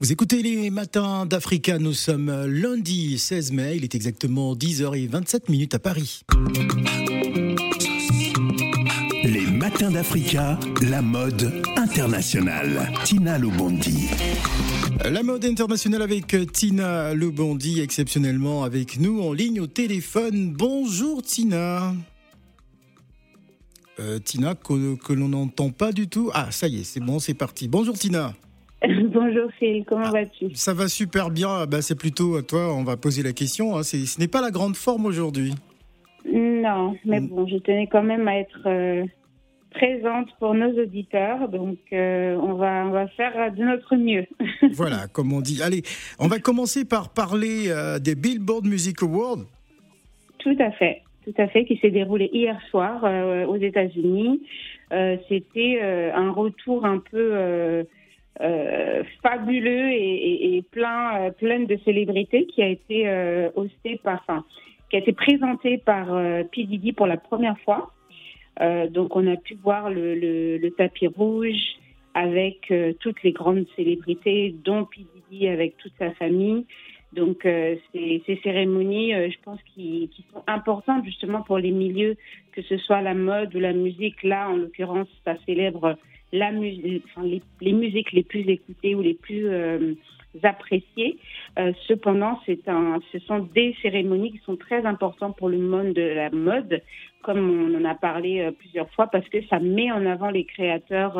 Vous écoutez les matins d'Africa, nous sommes lundi 16 mai, il est exactement 10h27 minutes à Paris. Les matins d'Africa, la mode internationale. Tina Lobondi. La mode internationale avec Tina Lobondi, exceptionnellement avec nous en ligne au téléphone. Bonjour Tina. Euh, Tina, que, que l'on n'entend pas du tout. Ah, ça y est, c'est bon, c'est parti. Bonjour Tina. Bonjour Phil, comment vas-tu? Ça va super bien. Bah, c'est plutôt à toi, on va poser la question. Hein. C'est- Ce n'est pas la grande forme aujourd'hui. Non, mais bon, je tenais quand même à être euh, présente pour nos auditeurs, donc euh, on, va, on va faire de notre mieux. Voilà, comme on dit. Allez, on va commencer par parler euh, des Billboard Music Awards. Tout à fait, tout à fait, qui s'est déroulé hier soir euh, aux États-Unis. Euh, C'était euh, un retour un peu euh, fabuleux et, plein, euh, plein de célébrités qui a été euh, hosté par, enfin, qui a été présenté par euh, P pour la première fois. Donc on a pu voir le, tapis rouge avec toutes les grandes célébrités, dont P avec toute sa famille. Donc ces, cérémonies, je pense, qui, qui sont importantes justement pour les milieux, que ce soit la mode ou la musique. Là, en l'occurrence, ça célèbre la musique, enfin, les, les musiques les plus écoutées ou les plus euh, appréciées. Euh, cependant, c'est un, ce sont des cérémonies qui sont très importantes pour le monde de la mode, comme on en a parlé euh, plusieurs fois, parce que ça met en avant les créateurs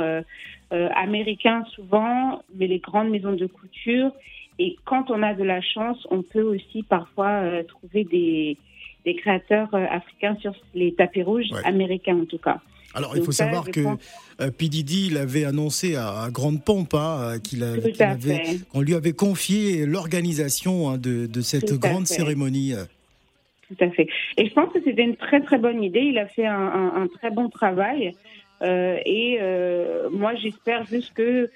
américains souvent, mais les grandes maisons de couture. Et quand on a de la chance, on peut aussi parfois trouver des, des créateurs africains sur les tapis rouges, Ouais. américains en tout cas. Alors, il faut savoir que euh, P. L'avait annoncé à, grande pompe hein, euh, qu'il qu'on lui avait confié l'organisation hein, de, de cette Tout grande cérémonie. Tout à fait. Et je pense que c'était une très très bonne idée. Il a fait un, un- un très bon travail. Euh, et euh, moi, j'espère juste que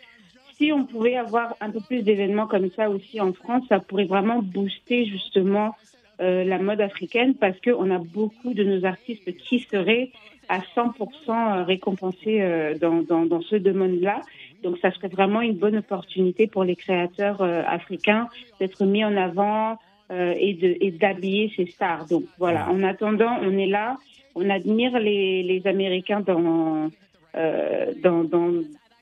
si on pouvait avoir un peu plus d'événements comme ça aussi en France, ça pourrait vraiment booster justement euh, la mode africaine parce qu'on a beaucoup de nos artistes qui seraient à 100% récompensés euh, dans, dans, dans ce domaine-là. Donc, ça serait vraiment une bonne opportunité pour les créateurs euh, africains d'être mis en avant, euh, et d'habiller ces stars. Donc voilà, en attendant, on est là, on admire les, les Américains dans, euh, dans, dans,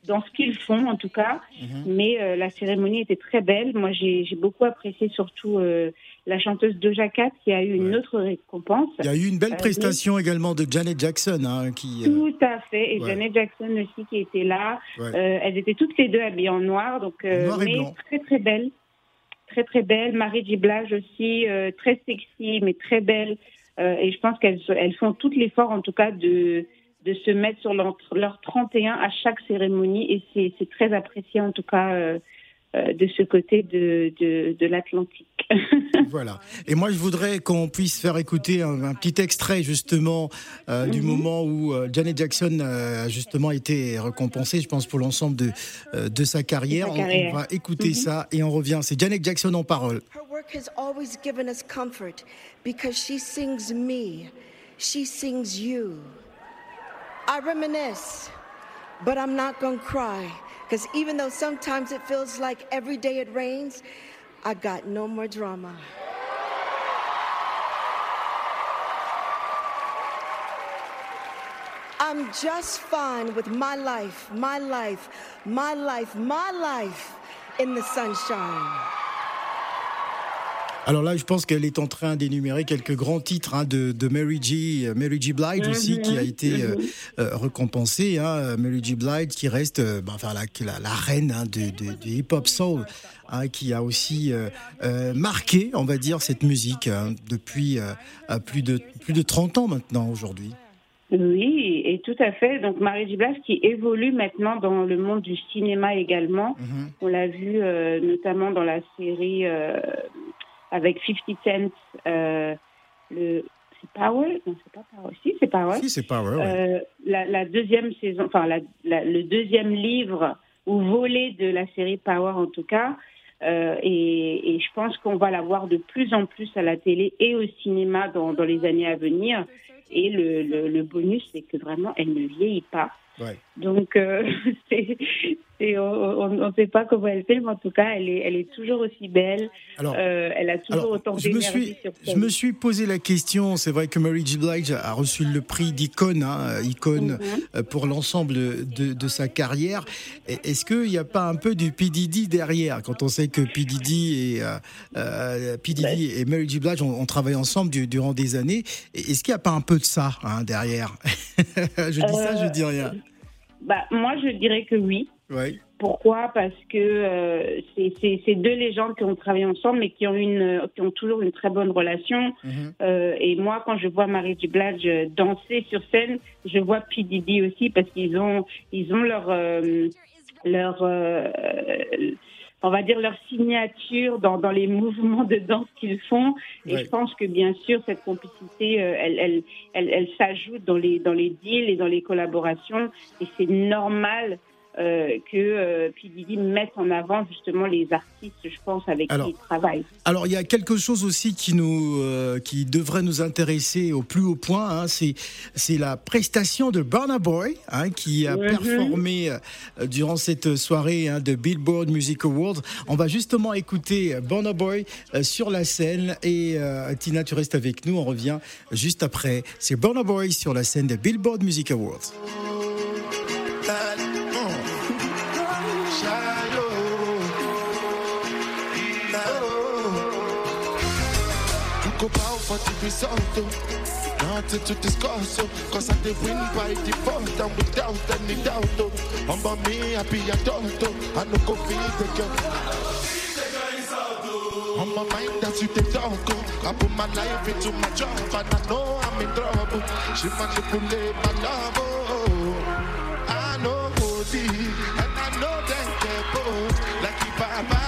dans ce qu'ils font en tout cas, Mhm. mais euh, la cérémonie était très belle. Moi, j'ai beaucoup apprécié surtout euh, la chanteuse Doja Cat qui a eu une Ouais. autre récompense. Il y a eu une belle Euh, prestation également de Janet Jackson hein, qui. Tout à fait, et ouais. Janet Jackson aussi qui était là. ouais. Elles étaient toutes les deux habillées en noir, donc Noir mais blanc. très très belle, très très belle. Marie J. Blige aussi, très sexy mais très belle. Et je pense qu'elles elles font tout l'effort en tout cas de de se mettre sur leur, leur 31 à chaque cérémonie et c'est c'est très apprécié en tout cas euh, euh, de ce côté de de, de l'Atlantique. Voilà. Et moi, je voudrais qu'on puisse faire écouter un, un petit extrait justement euh, du Mhm. moment où euh, Janet Jackson euh, a justement été récompensée, je pense, pour l'ensemble de, euh, de sa carrière. De sa On- va écouter Mhm. ça et on revient. C'est Janet Jackson en parole. Her work has always given us comfort because she sings me, she sings you. I reminisce, but I'm not gonna cry because even though sometimes it feels like every day it rains, I got no more drama. I'm just fine with my life, my life, my life, my life in the sunshine. Alors là, je pense qu'elle est en train d'énumérer quelques grands titres hein, de, de Mary G. euh, Mary G. Blige aussi, Mhm, qui a été euh, mhm. euh, récompensée. Hein, Mary G. Blige, qui reste euh, bah, enfin, la, la, la reine hein, de, de- du hip-hop soul, qui a aussi euh, euh, marqué, on va dire, cette musique depuis euh, plus, de, plus de 30 ans maintenant aujourd'hui. Oui, et tout à fait. Donc Marie J. Blige qui évolue maintenant dans le monde du cinéma également. Mhm. On l'a vu euh, notamment dans la série euh, avec 50 Cent, euh, le c'est Power? Non, c'est pas Power. Si, c'est Power. Si, c'est Power. ouais. Euh, la, la deuxième saison, enfin la, la- le deuxième livre ou volet de la série Power en tout cas. Euh, et, et je pense qu'on va la voir de plus en plus à la télé et au cinéma dans, dans les années à venir. Et le, le, le bonus, c'est que vraiment, elle ne vieillit pas. Ouais. Donc, euh, on ne sait pas comment elle fait, mais en tout cas, elle est, elle est toujours aussi belle. Alors, euh, elle a toujours autant je me suis, Je me suis posé la question. C'est vrai que Mary J. Blige a reçu le prix d'icône, hein, icône mhm. euh, pour l'ensemble de, de, sa carrière. Est-ce qu'il n'y a pas un peu du P derrière quand on sait que P et euh, euh et Mary J. Blige ont, travaillé ensemble durant des années? Est-ce qu'il n'y a pas un peu de ça hein, derrière? Je dis ça, je dis rien. Bah, moi, je dirais que oui. Pourquoi? Parce que euh, c'est deux légendes qui ont travaillé ensemble, mais qui ont, une, qui ont toujours une très bonne relation. Mhm. Euh, et moi, quand je vois Marie Dublage danser sur scène, je vois P. Diddy aussi, parce qu'ils ont, ils ont leur, euh, leur on va dire leur signature dans, dans les mouvements de danse qu'ils font. Et je pense que bien sûr cette complicité, elle, elle, elle, elle s'ajoute dans les dans les deals et dans les collaborations. Et c'est normal euh, que euh, P. mette en avant justement les artistes, je pense, avec qui il travaille. Alors, il y a quelque chose aussi qui, nous, euh, qui devrait nous intéresser au plus haut point, hein, c'est, c'est la prestation de Burna Boy, hein, qui a mhm. performé euh, durant cette soirée hein, de Billboard Music Awards. On va justement écouter Burna Boy sur la scène et Tina, tu restes avec nous, on revient juste après. C'est Burna Boy sur la scène de Billboard Music Awards. For the result. Nothing to discuss, so, cause I did win by default and without any doubt. I'm by me, I be a doctor. I no go feed the girl. On my mind, that's you the talk. Oh. I put my life into my job, and I know I'm in trouble. She manipulate my love. Oh. I know oh, OD, and I know them careful. Like if I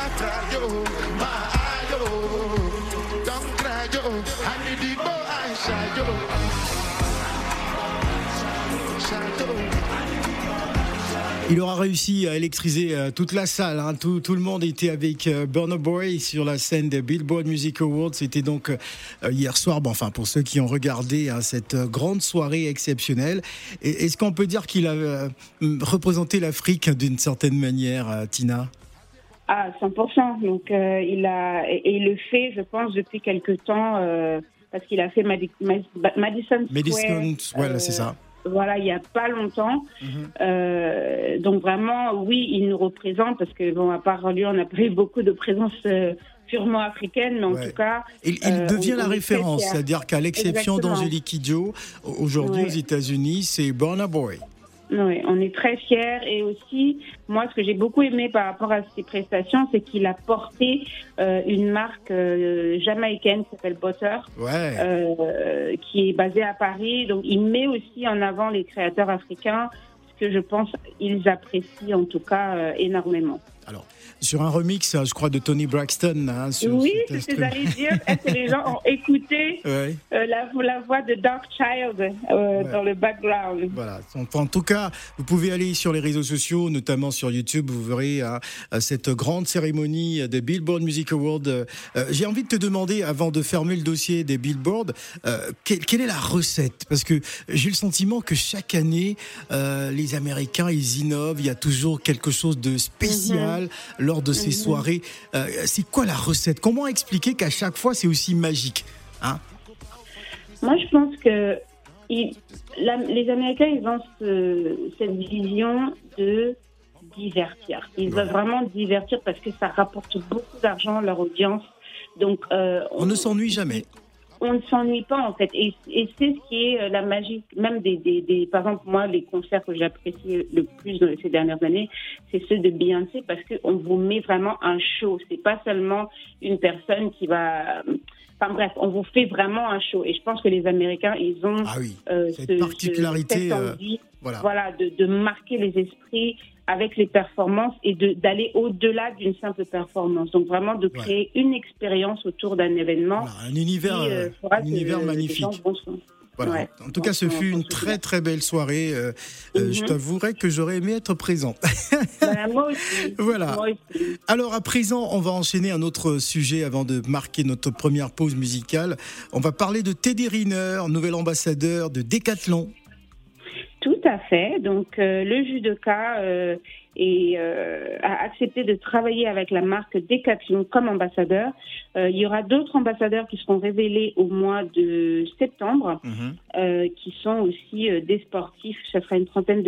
Il aura réussi à électriser euh, toute la salle. Hein. Tout, le monde était avec euh, Burner Boy sur la scène des Billboard Music Awards. C'était donc euh, hier soir, bon, enfin pour ceux qui ont regardé hein, cette grande soirée exceptionnelle. Est-ce qu'on peut dire qu'il a représenté l'Afrique d'une certaine manière, Tina? Ah, 100%. Donc il a et il le fait, je pense, depuis quelque temps parce qu'il a fait Madison Square. Madison, voilà, c'est ça voilà, il n'y a pas longtemps. Mhm. Euh, donc vraiment, oui, il nous représente parce que, bon, à part lui, on n'a pas eu beaucoup de présence euh, purement africaine, mais en tout cas... Il, euh, devient la référence, c'est-à-dire qu'à l'exception d'Angélique Kidjo, aujourd'hui aux États-Unis, c'est Burna Boy. Oui, on est très fiers et aussi, moi, ce que j'ai beaucoup aimé par rapport à ses prestations, c'est qu'il a porté euh, une marque euh, jamaïcaine qui s'appelle Butter, euh, qui est basée à Paris. Donc, il met aussi en avant les créateurs africains, ce que je pense ils apprécient en tout cas énormément. Alors, sur un remix, je crois, de Tony Braxton. Hein, oui, c'est ce que j'allais dire. Est-ce que les gens ont écouté euh, la, la, voix de Dark Child euh, dans le background? Voilà. En, tout cas, vous pouvez aller sur les réseaux sociaux, notamment sur YouTube, vous verrez hein, cette grande cérémonie des Billboard Music Awards. Euh, j'ai envie de te demander, avant de fermer le dossier des Billboard, quelle, est la recette? Parce que j'ai le sentiment que chaque année, les Américains, ils innovent, il y a toujours quelque chose de spécial. Lors de ces mhm. soirées. Euh, c'est quoi la recette? Comment expliquer qu'à chaque fois c'est aussi magique hein? Moi, je pense que les Américains, ils ont cette vision de divertir. Ils veulent vraiment divertir parce que ça rapporte beaucoup d'argent à leur audience. Donc, euh, on, ne s'ennuie jamais on ne s'ennuie pas en fait. Et, c'est ce qui est euh, la magie, même des, des, des par exemple moi les concerts que j'apprécie le plus dans ces dernières années, c'est ceux de Beyoncé parce qu'on vous met vraiment un show. C'est pas seulement une personne qui va Enfin bref, on vous fait vraiment un show. Et je pense que les Américains, ils ont ah oui, euh, cette particularité, euh, voilà, voilà de, de, marquer les esprits avec les performances et d'aller au-delà d'une simple performance. Donc vraiment de créer une expérience autour d'un événement. un univers, euh, un univers magnifique. Voilà. en tout cas, ce fut une très très belle soirée. Euh, euh, je mhm. t'avouerai que j'aurais aimé être présent. Bah, moi aussi. voilà. Alors à présent, on va enchaîner un autre sujet avant de marquer notre première pause musicale. On va parler de Teddy Riner, nouvel ambassadeur de Decathlon. À fait. Donc, le judoka et, a accepté de travailler avec la marque Decathlon comme ambassadeur. il y aura d'autres ambassadeurs qui seront révélés au mois de septembre, mhm. qui sont aussi des sportifs. Ça sera une trentaine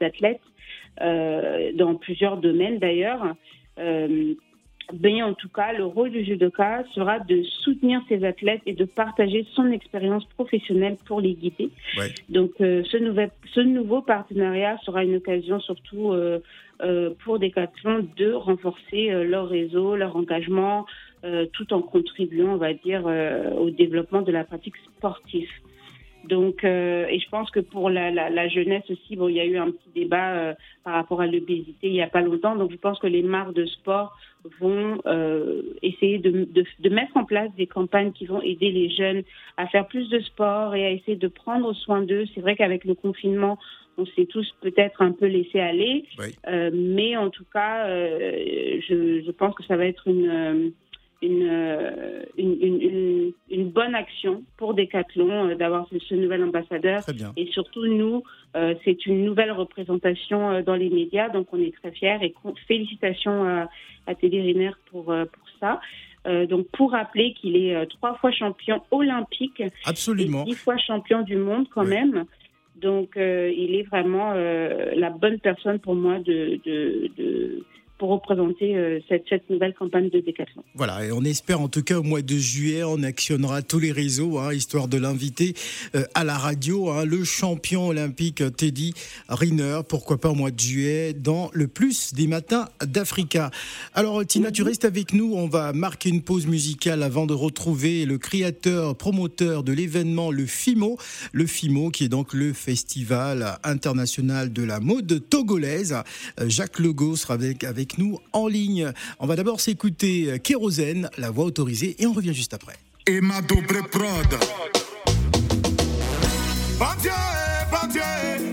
d'athlètes dans plusieurs domaines d'ailleurs. Mais en tout cas, le rôle du judoka sera de soutenir ses athlètes et de partager son expérience professionnelle pour les guider. Donc, euh, ce, nouvel, ce nouveau partenariat sera une occasion surtout euh, euh, pour Decathlon de renforcer leur réseau, leur engagement, tout en contribuant, on va dire, au développement de la pratique sportive. Donc, euh, et je pense que pour la, la, la, jeunesse aussi, bon, il y a eu un petit débat euh, par rapport à l'obésité il n'y a pas longtemps. Donc, je pense que les marques de sport vont euh, essayer de, de, de, mettre en place des campagnes qui vont aider les jeunes à faire plus de sport et à essayer de prendre soin d'eux. C'est vrai qu'avec le confinement, on s'est tous peut-être un peu laissé aller, euh, mais en tout cas, euh, je, je, pense que ça va être une euh, une, une, une, bonne action pour Decathlon euh, d'avoir ce, nouvel ambassadeur. Et surtout, nous, euh, c'est une nouvelle représentation dans les médias, donc on est très fiers et félicitations à, à Télé pour, pour ça. donc pour rappeler qu'il est trois fois champion olympique, absolument, et dix fois champion du monde quand même. Donc il est vraiment la bonne personne pour moi de, de, de pour représenter euh, cette, nouvelle campagne de Décathlon. Voilà, et on espère en tout cas au mois de juillet, on actionnera tous les réseaux, hein, histoire de l'inviter euh, à la radio, hein, le champion olympique Teddy Riner, pourquoi pas au mois de juillet, dans le plus des matins d'Africa. Alors Tina, tu restes avec nous, on va marquer une pause musicale avant de retrouver le créateur, promoteur de l'événement, le FIMO, le FIMO qui est donc le Festival international de la mode togolaise. Euh, Jacques Legault sera avec, avec nous en ligne. On va d'abord s'écouter Kérosène, la voix autorisée, et on revient juste après. Et ma double prod.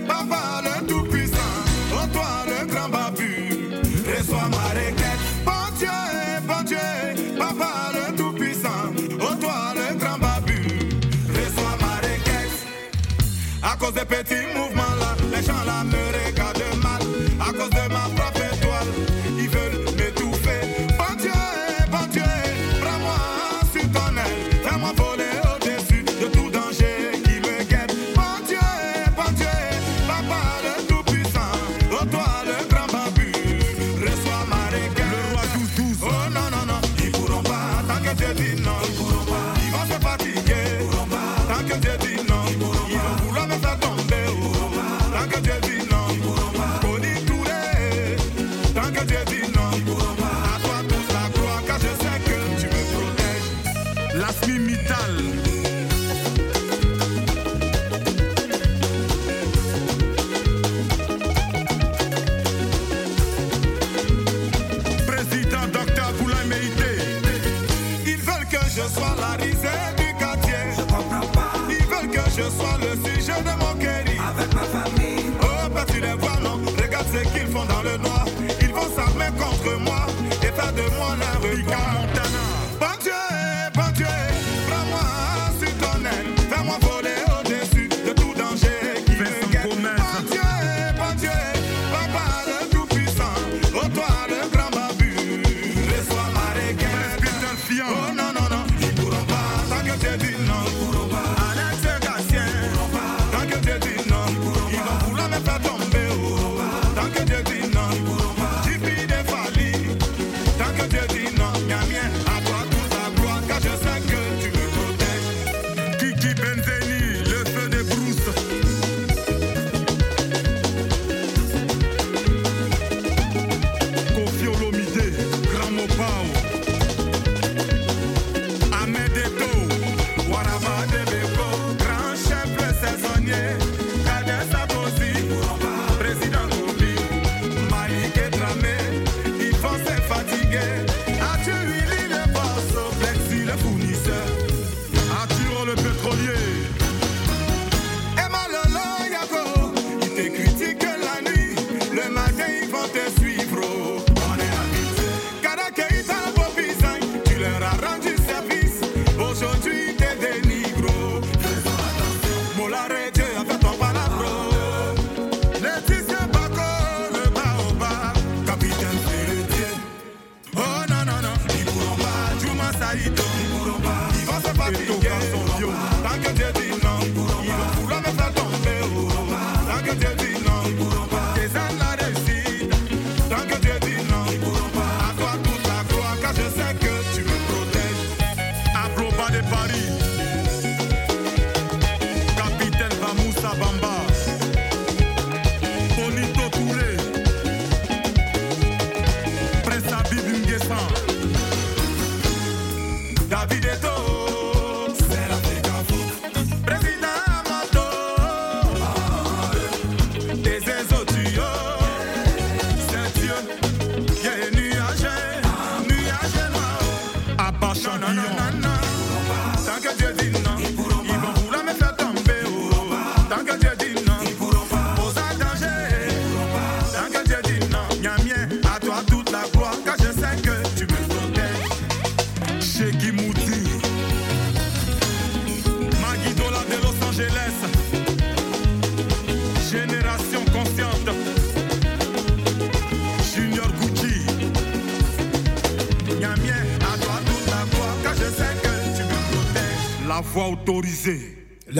Papa le tout puissant, oh toi le grand babu, reçois ma requête. Dieu, Dieu, papa le tout puissant, oh toi le grand babu, reçois ma requête. À cause des petits Lasmi Mittal. Président Docteur Boulay Meïté. Ils veulent que je sois la risée du quartier. Je comprends pas. Ils veulent que je sois le sujet de mon chéri. Avec ma famille. Oh, bah tu les vois, non. Regarde ce qu'ils font dans le noir. Ils vont s'armer contre moi et faire de moi un regard. flat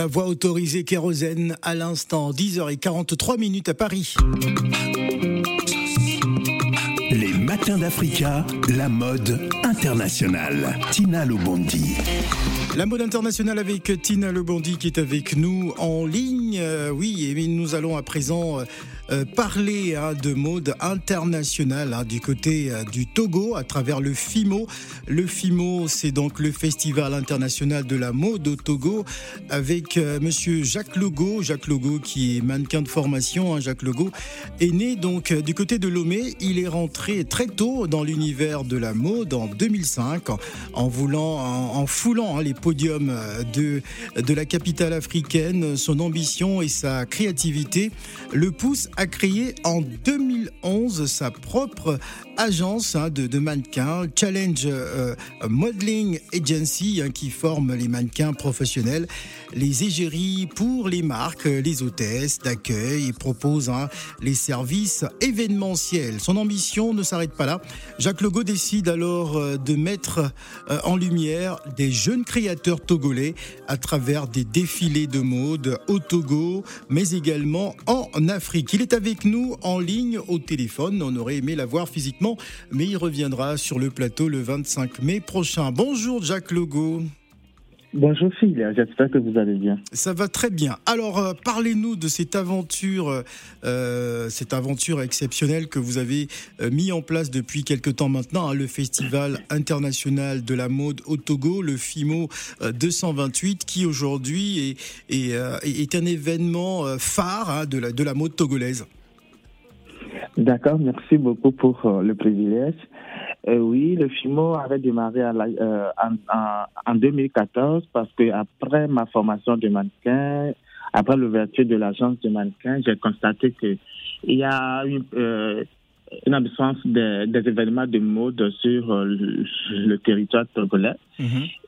La voix autorisée kérosène à l'instant, 10h43 minutes à Paris. Les matins d'Africa, la mode internationale. Tina Lobondi. La mode internationale avec Tina Lebondi qui est avec nous en ligne. Euh, oui, et nous allons à présent euh, parler hein, de mode internationale hein, du côté euh, du Togo à travers le FIMO. Le FIMO, c'est donc le Festival international de la mode au Togo avec euh, monsieur Jacques Logo. Jacques Logo qui est mannequin de formation. hein. Jacques Logo est né donc euh, du côté de Lomé. Il est rentré très tôt dans l'univers de la mode en 2005 en, voulant, en, en foulant les podiums de, de la capitale africaine. Son ambition et sa créativité le poussent à créer en 2011 sa propre agence hein, de, mannequins, Challenge euh, Modeling Agency, hein, qui forme les mannequins professionnels, les égéries pour les marques, les hôtesses d'accueil et propose hein, les services événementiels. Son ambition ne s'arrête pas là. Jacques Logo décide alors euh, de mettre euh, en lumière des jeunes créateurs togolais à travers des défilés de mode au Togo, mais également en Afrique. Il est avec nous en ligne au téléphone. On aurait aimé l'avoir physiquement, mais il reviendra sur le plateau le 25 mai prochain. Bonjour Jacques Logo. Bonjour Phil, j'espère que vous allez bien. Ça va très bien. Alors, euh, parlez-nous de cette aventure, euh, cette aventure exceptionnelle que vous avez euh, mis en place depuis quelque temps maintenant, hein, le Festival international de la mode au Togo, le FIMO euh, 228, qui aujourd'hui est, est, euh, est un événement euh, phare hein, de, la, de la mode togolaise. D'accord, merci beaucoup pour euh, le privilège. Euh, oui, le FIMO avait démarré à la- euh, en, en- en 2014 parce que après ma formation de mannequin, après l'ouverture de l'agence de mannequin, j'ai constaté que il y a une, une absence de- des événements de mode sur le, le territoire togolais.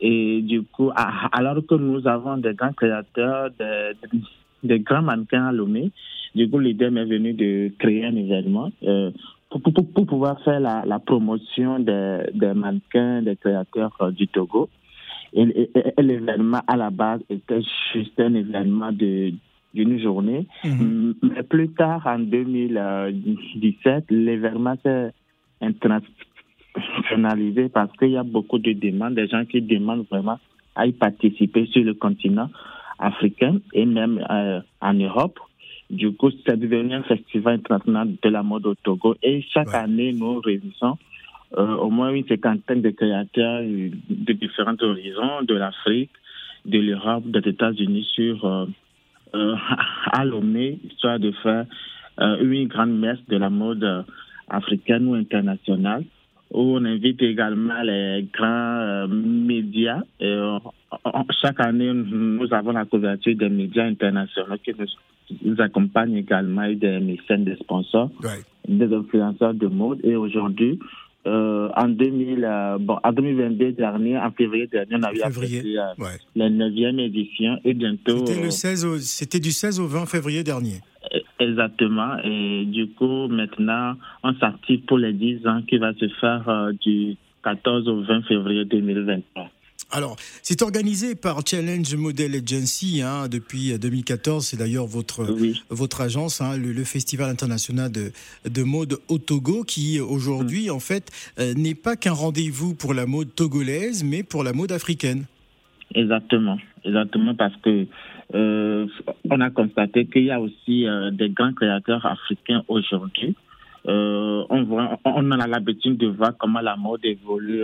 Et du coup, alors que nous avons des grands créateurs, des, des grands mannequins à Lomé, du coup, l'idée m'est venue de créer un événement euh, pour, pour- pour- pour pouvoir faire la, la promotion des, des mannequins, des créateurs euh, du Togo. Et, et- et l'événement, à la base, était juste un événement de d'une journée. Mhm. Mais plus tard, en 2017, l'événement s'est internationalisé parce qu'il y a beaucoup de demandes, des gens qui demandent vraiment à y participer sur le continent africain et même euh, en Europe. Du coup, c'est devenu un festival international de la mode au Togo. Et chaque Ouais. année, nous réunissons euh, au moins une cinquantaine de créateurs euh, de différents horizons, de l'Afrique, de l'Europe, des États-Unis sur euh, euh, à Lomé, histoire de faire une grande messe de la mode africaine ou internationale, où on invite également les grands médias. Et, chaque année, nous avons la couverture des médias internationaux qui nous, nous accompagnent également et des mécènes, des sponsors des influenceurs de mode. Et aujourd'hui, euh, en, 2000, euh, bon, en 2022 dernier, en février dernier, on a eu Février. euh, Ouais. la 9e édition et bientôt. C'était euh, le 16 au- c'était du 16 au 20 février dernier. Exactement. Et du coup, maintenant, on s'active pour les 10 ans qui va se faire euh, du 14 au 20 février 2023. Alors, c'est organisé par Challenge Model Agency hein, depuis euh, 2014. C'est d'ailleurs votre, Oui. votre agence, hein, le, le Festival international de, de mode au Togo, qui aujourd'hui, en fait, euh, n'est pas qu'un rendez-vous pour la mode togolaise, mais pour la mode africaine. Exactement, exactement parce que euh, on a constaté qu'il y a aussi euh, des grands créateurs africains aujourd'hui on, voit, on a l'habitude de voir comment la mode évolue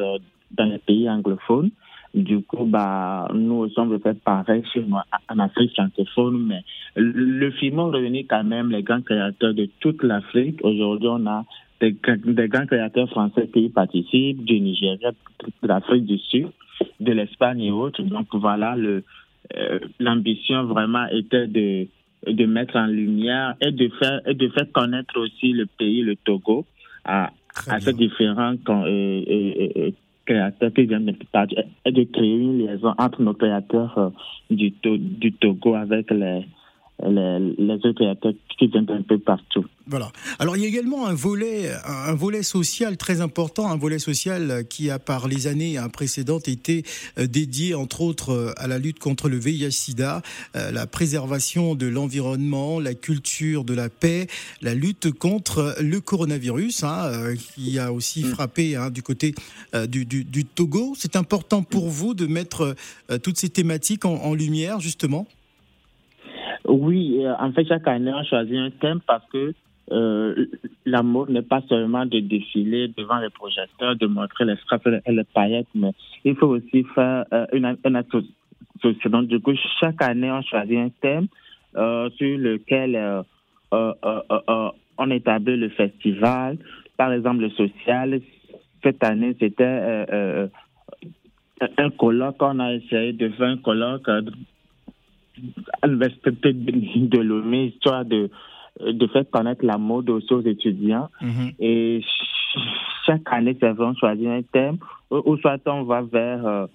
dans les pays anglophones. Du coup, bah, nous aussi, on veut faire pareil chez en Afrique francophone, mais le film a réunit quand même les grands créateurs de toute l'Afrique. Aujourd'hui, on a des, des, grands créateurs français qui y participent, du Nigeria, de l'Afrique du Sud, de l'Espagne et autres. Donc voilà, le, euh, l'ambition vraiment était de, de mettre en lumière et de faire, et de faire connaître aussi le pays, le Togo, à, à ces différents euh, créateurs qui viennent de de créer une liaison entre nos créateurs euh, du, du Togo avec les, les, les autres créateurs qui viennent un peu partout. Voilà. Alors il y a également un volet, un volet social très important, un volet social qui a par les années précédentes été euh, dédié entre autres euh, à la lutte contre le VIH/SIDA, euh, la préservation de l'environnement, la culture de la paix, la lutte contre le coronavirus, hein, qui a aussi mm. frappé hein, du côté du, du, du, Togo. C'est important pour vous de mettre toutes ces thématiques en, en lumière justement? Oui, euh, en fait, chaque année, on choisit un thème parce que euh, l'amour n'est pas seulement de défiler devant les projecteurs, de montrer les straps et les paillettes, mais il faut aussi faire euh, une, association. Donc, du coup, chaque année, on choisit un thème sur lequel on établit le festival. Par exemple, le social. Cette année, c'était un colloque. On a essayé de faire un colloque à l'université de Lomé, histoire de, de faire connaître la mode aussi aux étudiants. Mm-hmm. Et chaque année, c'est vraiment choisir un thème, ou, soit on va vers euh,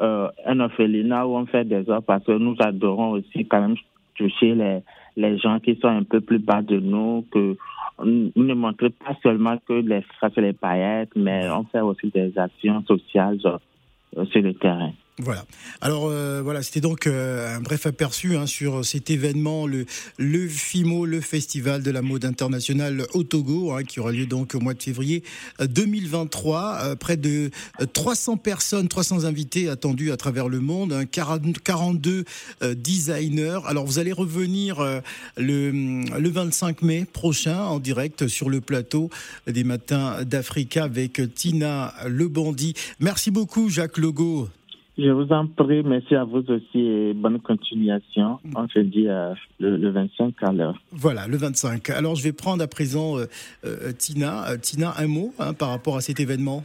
euh, un orphelinat où on fait des œuvres, parce que nous adorons aussi quand même toucher les, les gens qui sont un peu plus bas de nous, que ne montrer pas seulement que les strass et les paillettes, mais on fait aussi des actions sociales euh, sur le terrain. Voilà. Alors euh, voilà, c'était donc euh, un bref aperçu hein, sur cet événement, le, FIMO, le Festival de la mode internationale au Togo, hein, qui aura lieu donc au mois de février 2023. Euh, près de 300 personnes, 300 invités attendus à travers le monde, 42 hein, designers. Alors vous allez revenir le, le 25 mai prochain en direct sur le plateau des Matins d'Africa avec Tina Le Bandit. Merci beaucoup Jacques Logo. Je vous en prie, merci à vous aussi et bonne continuation. On se dit euh, le, 25 à l'heure. Voilà, le 25. Alors je vais prendre à présent euh, euh, Tina. Tina, un mot hein, par rapport à cet événement?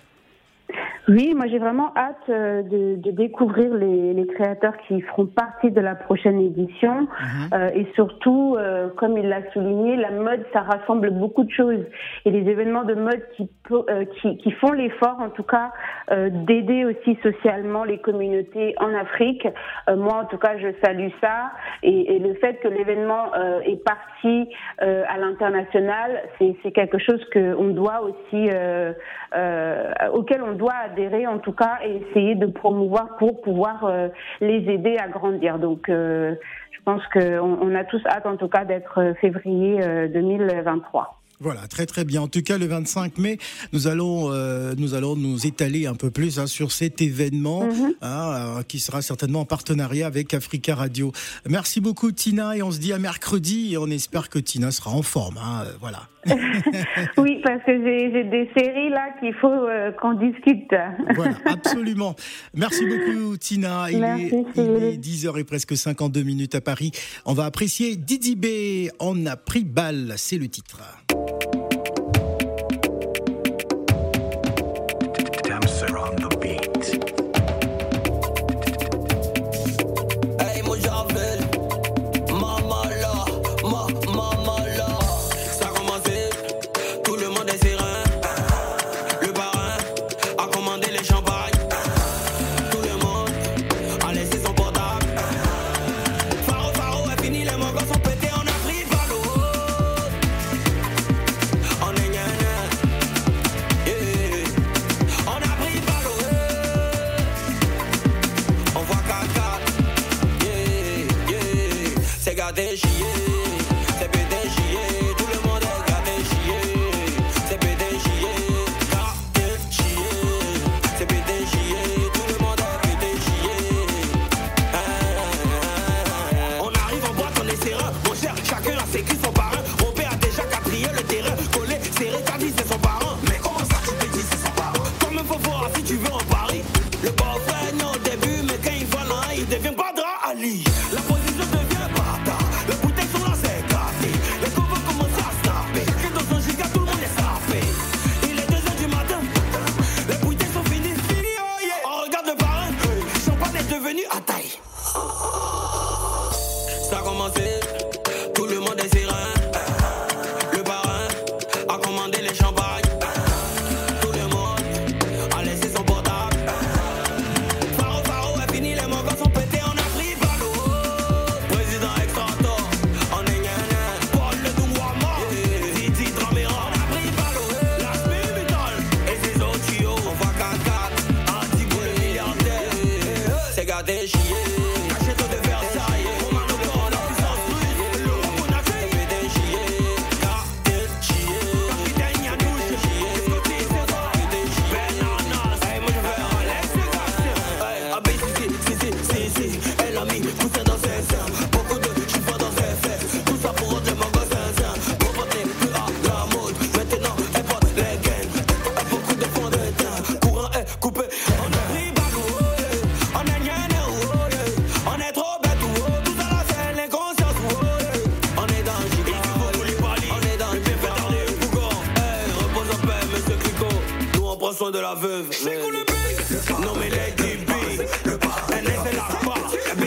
Oui, moi j'ai vraiment hâte euh, de, de découvrir les, les, créateurs qui feront partie de la prochaine édition. Mhm. Euh, et surtout, euh, comme il l'a souligné, la mode, ça rassemble beaucoup de choses. Et les événements de mode qui, euh, qui, qui font l'effort, en tout cas, d'aider aussi socialement les communautés en Afrique. moi, en tout cas, je salue ça. Et, et le fait que l'événement est parti à l'international, c'est quelque chose que on doit aussi, auquel on doit en tout cas et essayer de promouvoir pour pouvoir euh, les aider à grandir. Donc euh, je pense qu'on on a tous hâte en tout cas d'être euh, février 2023. Voilà, très très bien. En tout cas, le 25 mai, nous allons euh, nous allons nous étaler un peu plus hein, sur cet événement mhm. hein, euh, qui sera certainement en partenariat avec Africa Radio. Merci beaucoup Tina et on se dit à mercredi et on espère que Tina sera en forme. Hein, voilà. oui, parce que j'ai des séries là qu'il faut qu'on discute. voilà, absolument. Merci beaucoup Tina. Il, est, il est 10h et presque 52 minutes à Paris. On va apprécier Didi B. On a pris balle, c'est le titre. De la veuve. Non mais Lady B, NS est la part.